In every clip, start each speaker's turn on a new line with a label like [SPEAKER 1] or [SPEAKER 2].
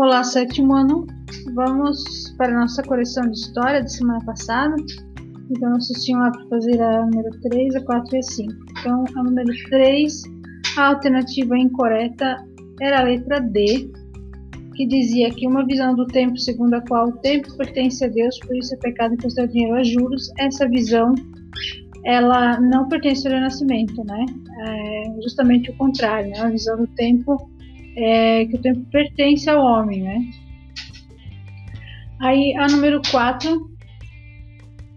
[SPEAKER 1] Olá, sétimo ano. Vamos para a nossa correção de história da semana passada. Então, vocês tinham lá para fazer a número 3, a 4 e a 5. Então, a número 3, a alternativa incorreta era a letra D, que dizia que uma visão do tempo segundo a qual o tempo pertence a Deus, por isso é pecado emprestar dinheiro a juros. Essa visão, ela não pertence ao renascimento, né? É justamente o contrário, né? A visão do tempo é, que o tempo pertence ao homem, né? Aí a número 4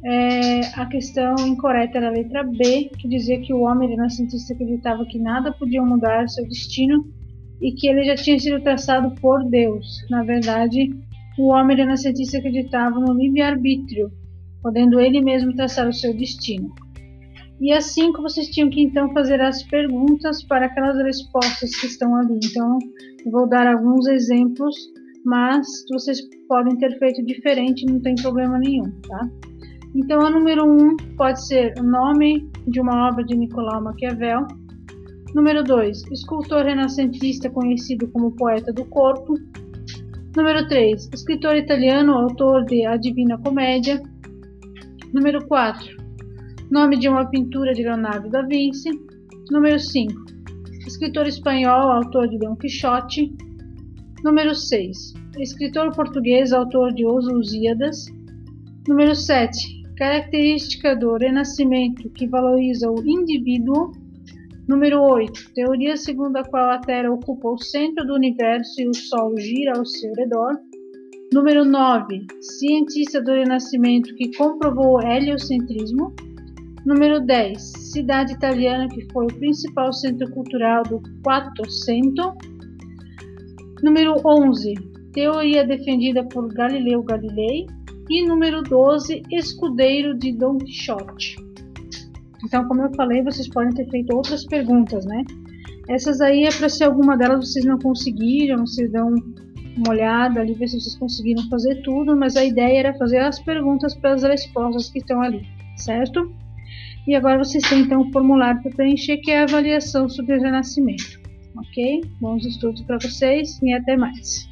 [SPEAKER 1] é a questão incorreta era a letra B, que dizia que o homem renascentista acreditava que nada podia mudar seu destino e que ele já tinha sido traçado por Deus. Na verdade, o homem renascentista acreditava no livre-arbítrio, podendo ele mesmo traçar o seu destino. E assim que vocês tinham que então fazer as perguntas para aquelas respostas que estão ali. Então, vou dar alguns exemplos, mas vocês podem ter feito diferente, não tem problema nenhum, tá? Então, a número 1 um pode ser o nome de uma obra de Nicolau Maquiavel. Número 2, escultor renascentista conhecido como poeta do corpo. Número 3, escritor italiano, autor de A Divina Comédia. Número 4, Nome de uma pintura de Leonardo da Vinci. Número 5. Escritor espanhol, autor de Dom Quixote. Número 6. Escritor português, autor de Os Lusíadas. Número 7. Característica do Renascimento que valoriza o indivíduo. Número 8. Teoria segundo a qual a Terra ocupa o centro do universo e o Sol gira ao seu redor. Número 9. Cientista do Renascimento que comprovou o heliocentrismo. Número 10. Cidade italiana que foi o principal centro cultural do Quattrocento. Número 11. Teoria defendida por Galileu Galilei. E número 12. Escudeiro de Dom Quixote. Então, como eu falei, vocês podem ter feito outras perguntas, né? Essas aí é para se alguma delas vocês não conseguiram, vocês dão uma olhada ali, ver se vocês conseguiram fazer tudo, mas a ideia era fazer as perguntas para as respostas que estão ali, certo? E agora vocês têm então o formulário para preencher, que é a avaliação sobre o renascimento. Ok? Bons estudos para vocês e até mais.